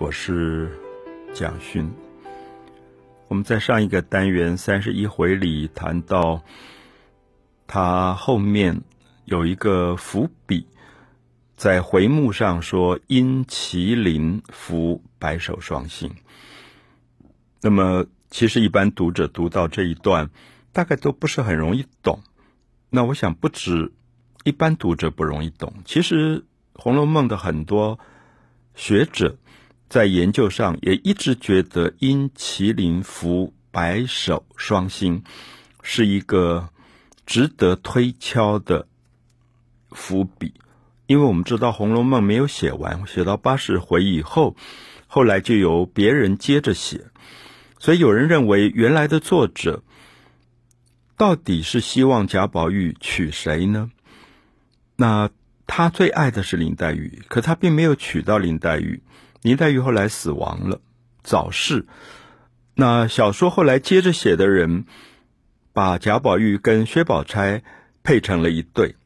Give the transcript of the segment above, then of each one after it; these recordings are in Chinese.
我是蒋勋。我们在上一个单元三十一回里谈到，他后面有一个伏笔，在回目上说“因麒麟伏白首双星”。那么，其实一般读者读到这一段，大概都不是很容易懂。那我想，不止一般读者不容易懂，其实《红楼梦》的很多学者在研究上也一直觉得“因麒麟伏白首双星”是一个值得推敲的伏笔，因为我们知道《红楼梦》没有写完，写到八十回以后，后来就由别人接着写，所以有人认为原来的作者。到底是希望贾宝玉娶谁呢？那他最爱的是林黛玉，可他并没有娶到林黛玉。林黛玉后来死亡了，早逝。那小说后来接着写的人，把贾宝玉跟薛宝钗配成了一对，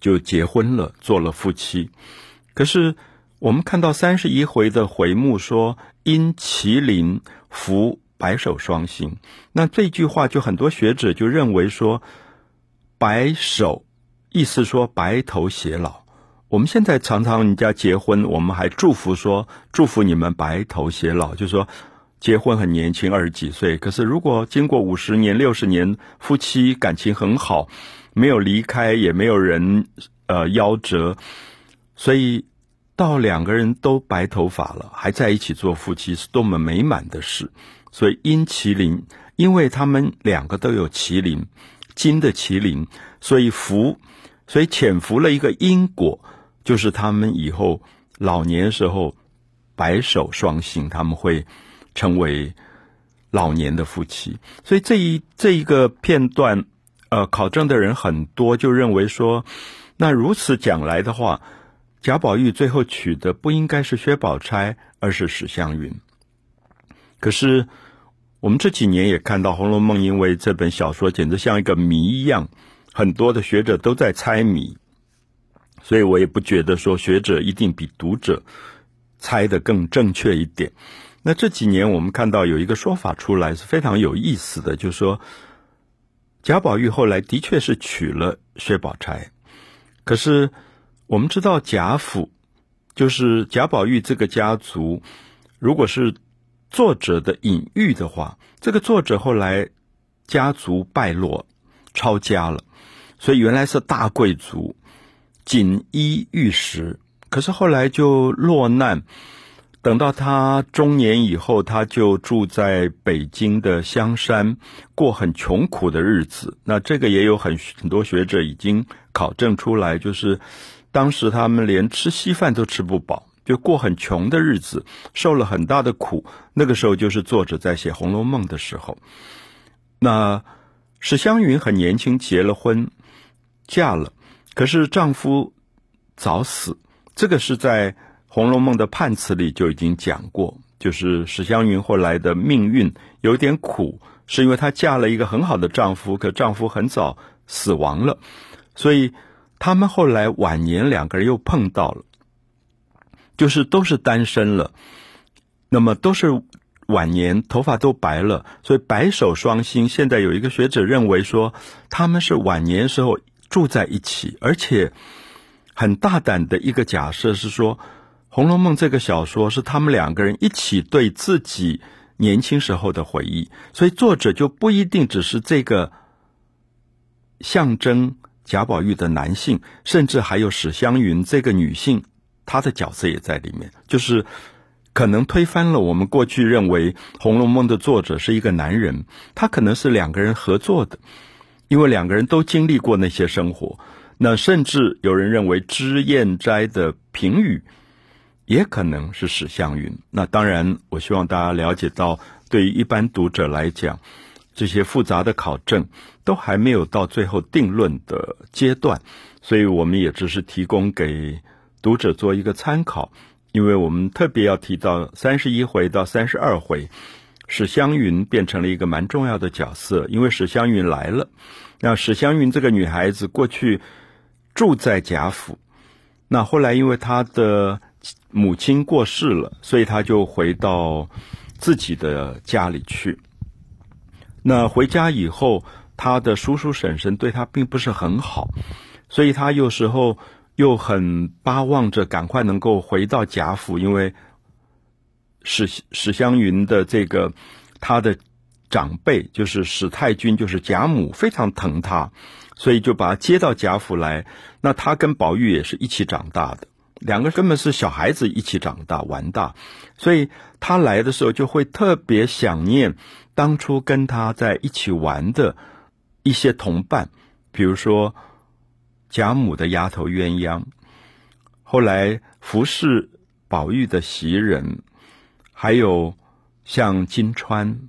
就结婚了，做了夫妻。可是我们看到三十一回的回目说，因麒麟伏。白首双星，那这句话就很多学者就认为说，白首意思说白头偕老。我们现在常常人家结婚，我们还祝福说祝福你们白头偕老，就是说结婚很年轻，二十几岁。可是如果经过五十年、六十年，夫妻感情很好，没有离开，也没有人呃夭折，所以到两个人都白头发了，还在一起做夫妻，是多么美满的事。所以因麒麟，因为他们两个都有麒麟，金的麒麟，所以福，所以潜伏了一个因果，就是他们以后老年时候白首双星，他们会成为老年的夫妻。所以这一这一个片段，呃，考证的人很多，就认为说，那如此讲来的话，贾宝玉最后娶的不应该是薛宝钗，而是史湘云。可是。我们这几年也看到《红楼梦》，因为这本小说简直像一个谜一样，很多的学者都在猜谜，所以我也不觉得说学者一定比读者猜的更正确一点。那这几年我们看到有一个说法出来是非常有意思的，就是说贾宝玉后来的确是娶了薛宝钗，可是我们知道贾府就是贾宝玉这个家族，如果是。作者的隐喻的话，这个作者后来家族败落，抄家了，所以原来是大贵族，锦衣玉食，可是后来就落难。等到他中年以后，他就住在北京的香山，过很穷苦的日子。那这个也有很很多学者已经考证出来，就是当时他们连吃稀饭都吃不饱。就过很穷的日子，受了很大的苦。那个时候就是作者在写《红楼梦》的时候。那史湘云很年轻结了婚，嫁了，可是丈夫早死。这个是在《红楼梦》的判词里就已经讲过，就是史湘云后来的命运有点苦，是因为她嫁了一个很好的丈夫，可丈夫很早死亡了，所以他们后来晚年两个人又碰到了。就是都是单身了，那么都是晚年，头发都白了，所以白首双星。现在有一个学者认为说，他们是晚年时候住在一起，而且很大胆的一个假设是说，《红楼梦》这个小说是他们两个人一起对自己年轻时候的回忆，所以作者就不一定只是这个象征贾宝玉的男性，甚至还有史湘云这个女性。她的角色也在里面，就是可能推翻了我们过去认为《红楼梦》的作者是一个男人，他可能是两个人合作的，因为两个人都经历过那些生活。那甚至有人认为脂砚斋的评语也可能是史湘云。那当然，我希望大家了解到，对于一般读者来讲，这些复杂的考证都还没有到最后定论的阶段，所以我们也只是提供给。读者做一个参考，因为我们特别要提到三十一回到三十二回，史湘云变成了一个蛮重要的角色。因为史湘云来了，那史湘云这个女孩子过去住在贾府，那后来因为她的母亲过世了，所以她就回到自己的家里去。那回家以后，他的叔叔婶婶对他并不是很好，所以他有时候又很巴望着赶快能够回到贾府，因为史史湘云的这个他的长辈就是史太君，就是贾母非常疼他，所以就把他接到贾府来。那他跟宝玉也是一起长大的，两个根本是小孩子一起长大玩大，所以他来的时候就会特别想念。当初跟他在一起玩的一些同伴，比如说贾母的丫头鸳鸯，后来服侍宝玉的袭人，还有像金川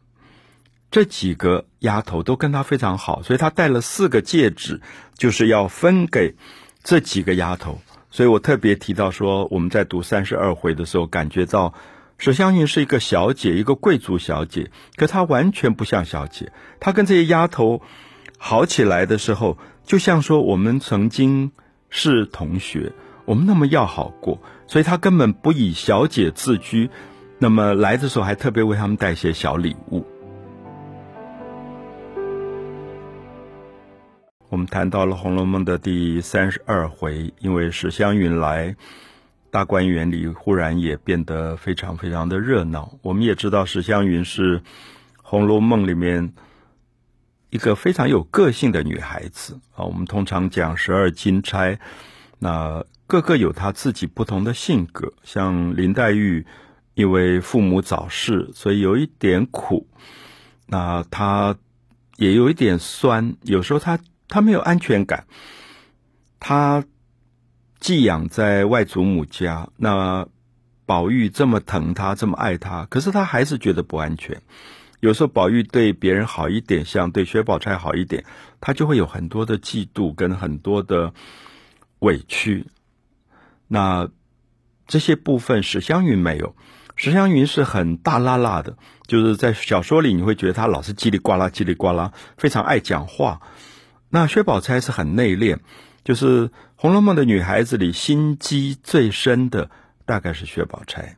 这几个丫头都跟他非常好，所以他带了四个戒指，就是要分给这几个丫头。所以我特别提到说，我们在读三十二回的时候，感觉到。史湘云是一个小姐，一个贵族小姐，可她完全不像小姐。她跟这些丫头好起来的时候，就像说我们曾经是同学，我们那么要好过，所以她根本不以小姐自居。那么来的时候还特别为他们带些小礼物。我们谈到了《红楼梦》的第三十二回，因为史湘云来。大观园里忽然也变得非常非常的热闹。我们也知道史湘云是《红楼梦》里面一个非常有个性的女孩子啊。我们通常讲十二金钗，那个个有她自己不同的性格。像林黛玉，因为父母早逝，所以有一点苦。那他也有一点酸，有时候他，他没有安全感，他。寄养在外祖母家，那宝玉这么疼他，这么爱他，可是他还是觉得不安全。有时候宝玉对别人好一点，像对薛宝钗好一点，他就会有很多的嫉妒跟很多的委屈。那这些部分史湘云没有，史湘云是很大拉拉的，就是在小说里你会觉得她老是叽里呱啦叽里呱啦，非常爱讲话。那薛宝钗是很内敛。就是《红楼梦》的女孩子里心机最深的，大概是薛宝钗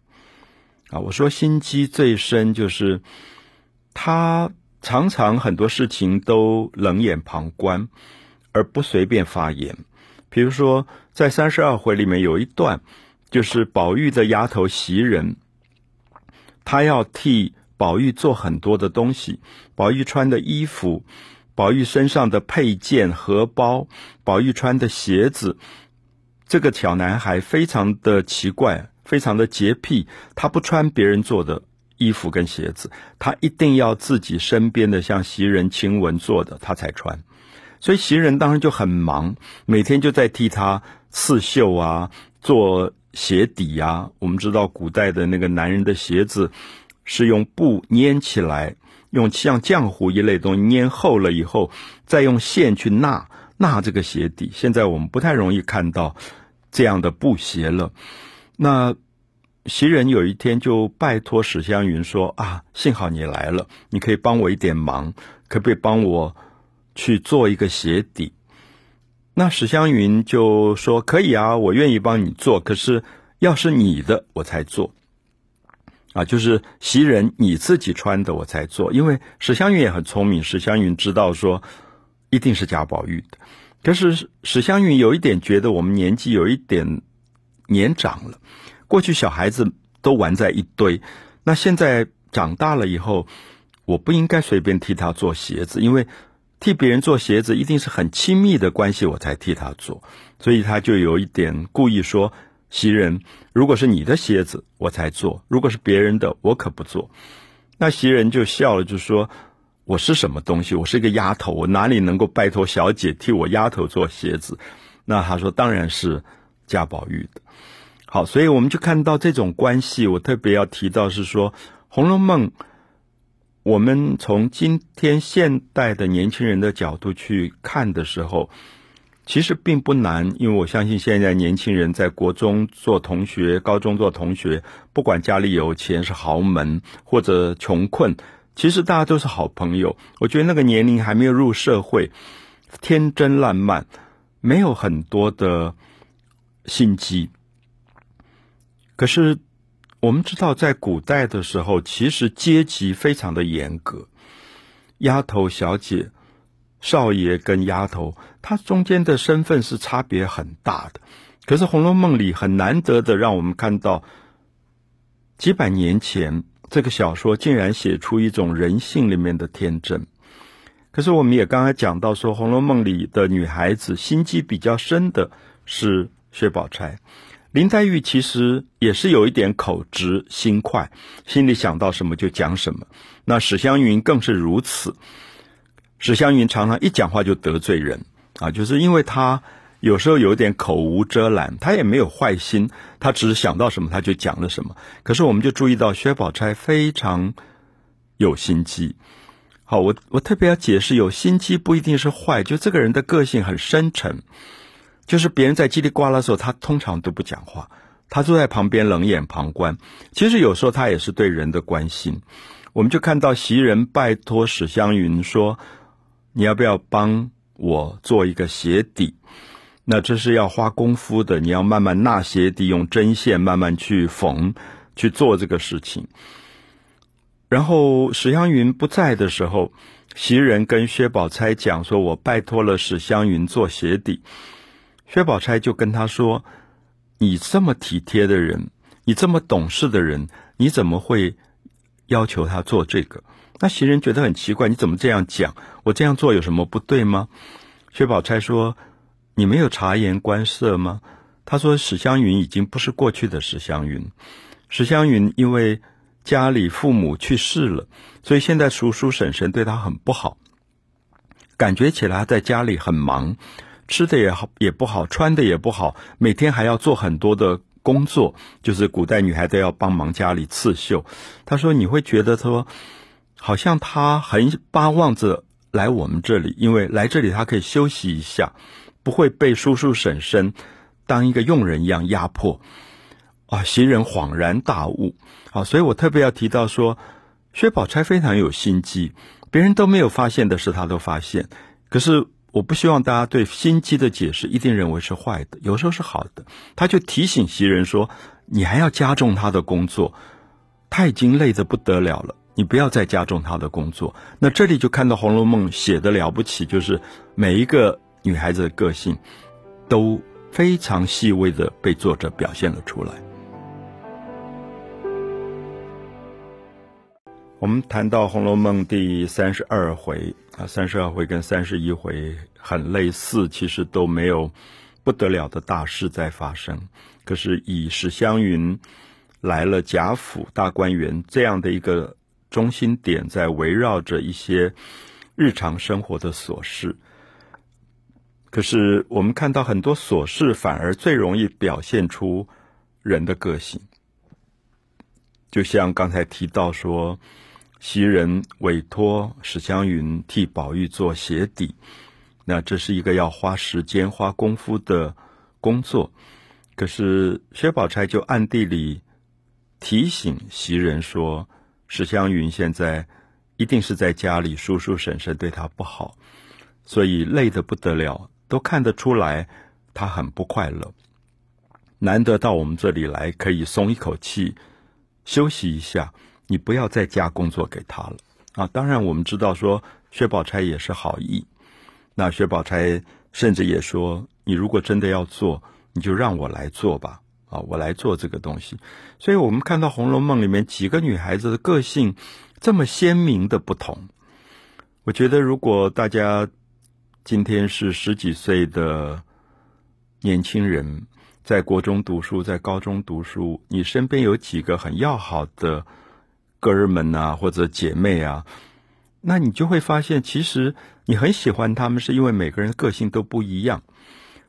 啊。我说心机最深，就是她常常很多事情都冷眼旁观，而不随便发言。比如说，在三十二回里面有一段，就是宝玉的丫头袭人，他要替宝玉做很多的东西，宝玉穿的衣服。宝玉身上的配件、荷包，宝玉穿的鞋子，这个小男孩非常的奇怪，非常的洁癖，他不穿别人做的衣服跟鞋子，他一定要自己身边的像袭人、晴雯做的，他才穿。所以袭人当然就很忙，每天就在替他刺绣啊，做鞋底啊。我们知道古代的那个男人的鞋子是用布粘起来。用像浆糊一类东西粘厚了以后，再用线去纳纳这个鞋底。现在我们不太容易看到这样的布鞋了。那袭人有一天就拜托史湘云说：“啊，幸好你来了，你可以帮我一点忙，可不可以帮我去做一个鞋底？”那史湘云就说：“可以啊，我愿意帮你做，可是要是你的，我才做。”啊，就是袭人你自己穿的，我才做。因为史湘云也很聪明，史湘云知道说一定是贾宝玉的。可是史湘云有一点觉得我们年纪有一点年长了，过去小孩子都玩在一堆，那现在长大了以后，我不应该随便替他做鞋子，因为替别人做鞋子一定是很亲密的关系，我才替他做，所以他就有一点故意说。袭人，如果是你的鞋子，我才做；如果是别人的，我可不做。那袭人就笑了，就说：“我是什么东西？我是一个丫头，我哪里能够拜托小姐替我丫头做鞋子？”那他说：“当然是贾宝玉的。”好，所以我们就看到这种关系。我特别要提到是说，《红楼梦》，我们从今天现代的年轻人的角度去看的时候。其实并不难，因为我相信现在年轻人在国中做同学、高中做同学，不管家里有钱是豪门或者穷困，其实大家都是好朋友。我觉得那个年龄还没有入社会，天真烂漫，没有很多的心机。可是我们知道，在古代的时候，其实阶级非常的严格，丫头、小姐、少爷跟丫头，他中间的身份是差别很大的。可是《红楼梦》里很难得的，让我们看到几百年前这个小说竟然写出一种人性里面的天真。可是我们也刚才讲到说，《红楼梦》里的女孩子心机比较深的是薛宝钗。林黛玉其实也是有一点口直心快，心里想到什么就讲什么。那史湘云更是如此。史湘云常常一讲话就得罪人啊，就是因为她有时候有点口无遮拦，她也没有坏心，她只是想到什么她就讲了什么。可是我们就注意到薛宝钗非常有心机。好，我我特别要解释，有心机不一定是坏，就这个人的个性很深沉。就是别人在叽里呱啦的时候，他通常都不讲话，他坐在旁边冷眼旁观。其实有时候他也是对人的关心。我们就看到袭人拜托史湘云说：“你要不要帮我做一个鞋底？那这是要花功夫的，你要慢慢纳鞋底，用针线慢慢去缝去做这个事情。”然后史湘云不在的时候，袭人跟薛宝钗讲说：“我拜托了史湘云做鞋底。”薛宝钗就跟他说：“你这么体贴的人，你这么懂事的人，你怎么会要求他做这个？”那袭人觉得很奇怪：“你怎么这样讲？我这样做有什么不对吗？”薛宝钗说：“你没有察言观色吗？”他说：“史湘云已经不是过去的史湘云，史湘云因为家里父母去世了，所以现在叔叔婶婶对他很不好，感觉起来他在家里很忙。”吃的也好也不好，穿的也不好，每天还要做很多的工作，就是古代女孩都要帮忙家里刺绣。他说：“你会觉得说，好像他很巴望着来我们这里，因为来这里他可以休息一下，不会被叔叔婶婶当一个佣人一样压迫。”啊，袭人恍然大悟。好，所以我特别要提到说，薛宝钗非常有心机，别人都没有发现的事，他都发现。可是。我不希望大家对心机的解释一定认为是坏的，有时候是好的。他就提醒袭人说：“你还要加重他的工作，他已经累得不得了了，你不要再加重他的工作。”那这里就看到《红楼梦》写的了不起，就是每一个女孩子的个性都非常细微的被作者表现了出来。我们谈到《红楼梦》第三十二回。啊，三十二回跟三十一回很类似，其实都没有不得了的大事在发生。可是以史湘云来了贾府大观园这样的一个中心点，在围绕着一些日常生活的琐事。可是我们看到很多琐事，反而最容易表现出人的个性。就像刚才提到说。袭人委托史湘云替宝玉做鞋底，那这是一个要花时间、花功夫的工作。可是薛宝钗就暗地里提醒袭人说：“史湘云现在一定是在家里，叔叔婶婶对她不好，所以累得不得了，都看得出来她很不快乐。难得到我们这里来，可以松一口气，休息一下。”你不要再加工作给他了啊！当然，我们知道说薛宝钗也是好意。那薛宝钗甚至也说：“你如果真的要做，你就让我来做吧，啊，我来做这个东西。”所以，我们看到《红楼梦》里面几个女孩子的个性这么鲜明的不同。我觉得，如果大家今天是十几岁的年轻人，在国中读书，在高中读书，你身边有几个很要好的。哥们呐，或者姐妹啊，那你就会发现，其实你很喜欢他们，是因为每个人的个性都不一样。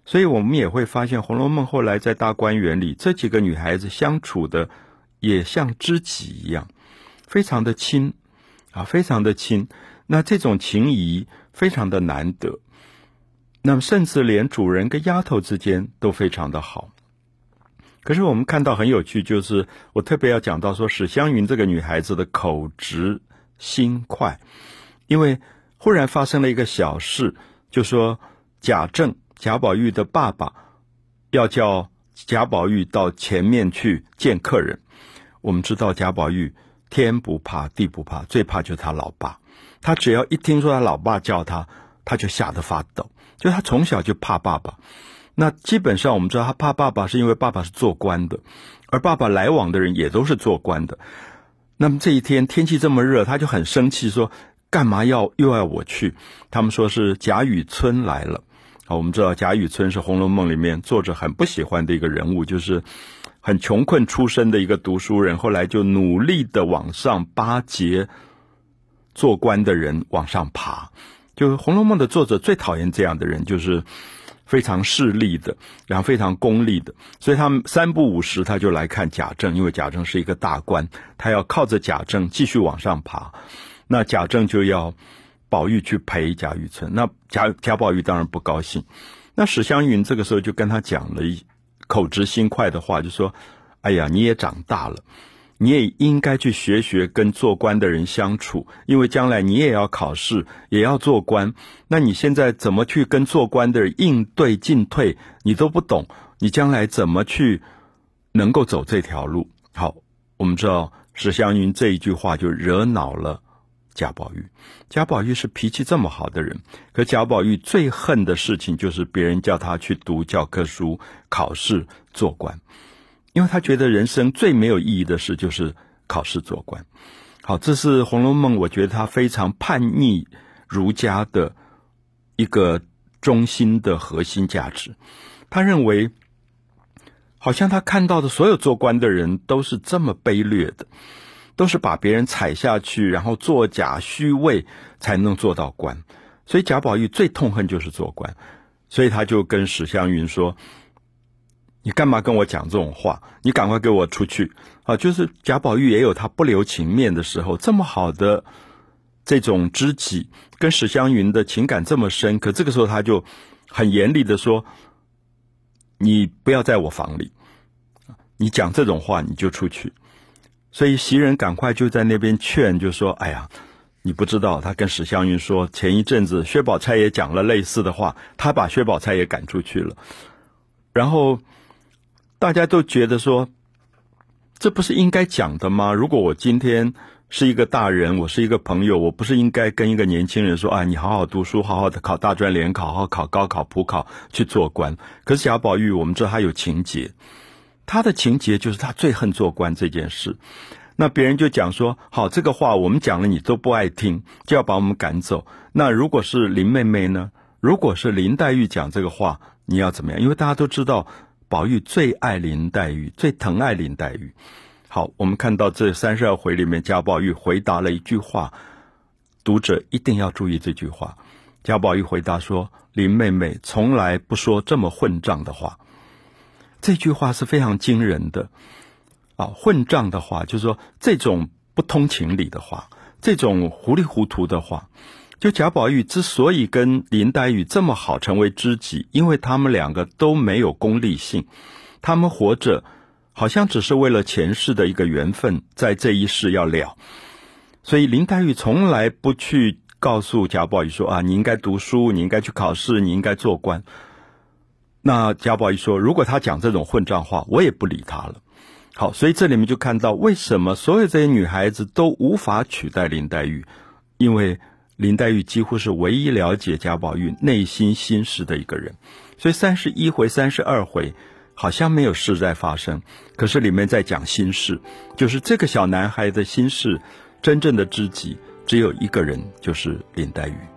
所以我们也会发现，《红楼梦》后来在大观园里，这几个女孩子相处的也像知己一样，非常的亲啊，非常的亲。那这种情谊非常的难得。那么，甚至连主人跟丫头之间都非常的好。可是我们看到很有趣，就是我特别要讲到说史湘云这个女孩子的口直心快，因为忽然发生了一个小事，就说贾政贾宝玉的爸爸要叫贾宝玉到前面去见客人。我们知道贾宝玉天不怕地不怕，最怕就是他老爸。他只要一听说他老爸叫他，他就吓得发抖。就他从小就怕爸爸。那基本上我们知道，他怕爸爸是因为爸爸是做官的，而爸爸来往的人也都是做官的。那么这一天天气这么热，他就很生气，说：“干嘛要又要我去？”他们说是贾雨村来了。好，我们知道贾雨村是《红楼梦》里面作者很不喜欢的一个人物，就是很穷困出身的一个读书人，后来就努力的往上巴结做官的人往上爬。就《红楼梦》的作者最讨厌这样的人，就是非常势利的，然后非常功利的。所以他们三不五时他就来看贾政，因为贾政是一个大官，他要靠着贾政继续往上爬。那贾政就要。宝玉去陪贾雨村，那贾贾宝玉当然不高兴。那史湘云这个时候就跟他讲了一口直心快的话，就说：“哎呀，你也长大了，你也应该去学学跟做官的人相处，因为将来你也要考试，也要做官。那你现在怎么去跟做官的人应对进退，你都不懂，你将来怎么去能够走这条路？”好，我们知道史湘云这一句话就惹恼了。贾宝玉，贾宝玉是脾气这么好的人，可贾宝玉最恨的事情就是别人叫他去读教科书、考试、做官，因为他觉得人生最没有意义的事就是考试做官。好，这是《红楼梦》，我觉得他非常叛逆儒家的一个中心的核心价值。他认为，好像他看到的所有做官的人都是这么卑劣的。都是把别人踩下去，然后作假虚伪才能做到官，所以贾宝玉最痛恨就是做官，所以他就跟史湘云说：“你干嘛跟我讲这种话？你赶快给我出去！”啊，就是贾宝玉也有他不留情面的时候，这么好的这种知己，跟史湘云的情感这么深，可这个时候他就很严厉的说：“你不要在我房里，你讲这种话你就出去。”所以袭人赶快就在那边劝，就说：“哎呀，你不知道，他跟史湘云说，前一阵子薛宝钗也讲了类似的话，他把薛宝钗也赶出去了。然后大家都觉得说，这不是应该讲的吗？如果我今天是一个大人，我是一个朋友，我不是应该跟一个年轻人说：啊，你好好读书，好好的考大专联考，好考高考、普考去做官。可是贾宝玉，我们知道他有情节。”他的情节就是他最恨做官这件事，那别人就讲说：好，这个话我们讲了你都不爱听，就要把我们赶走。那如果是林妹妹呢？如果是林黛玉讲这个话，你要怎么样？因为大家都知道，宝玉最爱林黛玉，最疼爱林黛玉。好，我们看到这三十二回里面，贾宝玉回答了一句话，读者一定要注意这句话。贾宝玉回答说：林妹妹从来不说这么混账的话。这句话是非常惊人的，啊，混账的话，就是说这种不通情理的话，这种糊里糊涂的话，就贾宝玉之所以跟林黛玉这么好，成为知己，因为他们两个都没有功利性，他们活着好像只是为了前世的一个缘分，在这一世要了，所以林黛玉从来不去告诉贾宝玉说啊，你应该读书，你应该去考试，你应该做官。那贾宝玉说：“如果他讲这种混账话，我也不理他了。”好，所以这里面就看到为什么所有这些女孩子都无法取代林黛玉，因为林黛玉几乎是唯一了解贾宝玉内心心事的一个人。所以三十一回、三十二回好像没有事在发生，可是里面在讲心事，就是这个小男孩的心事，真正的知己只有一个人，就是林黛玉。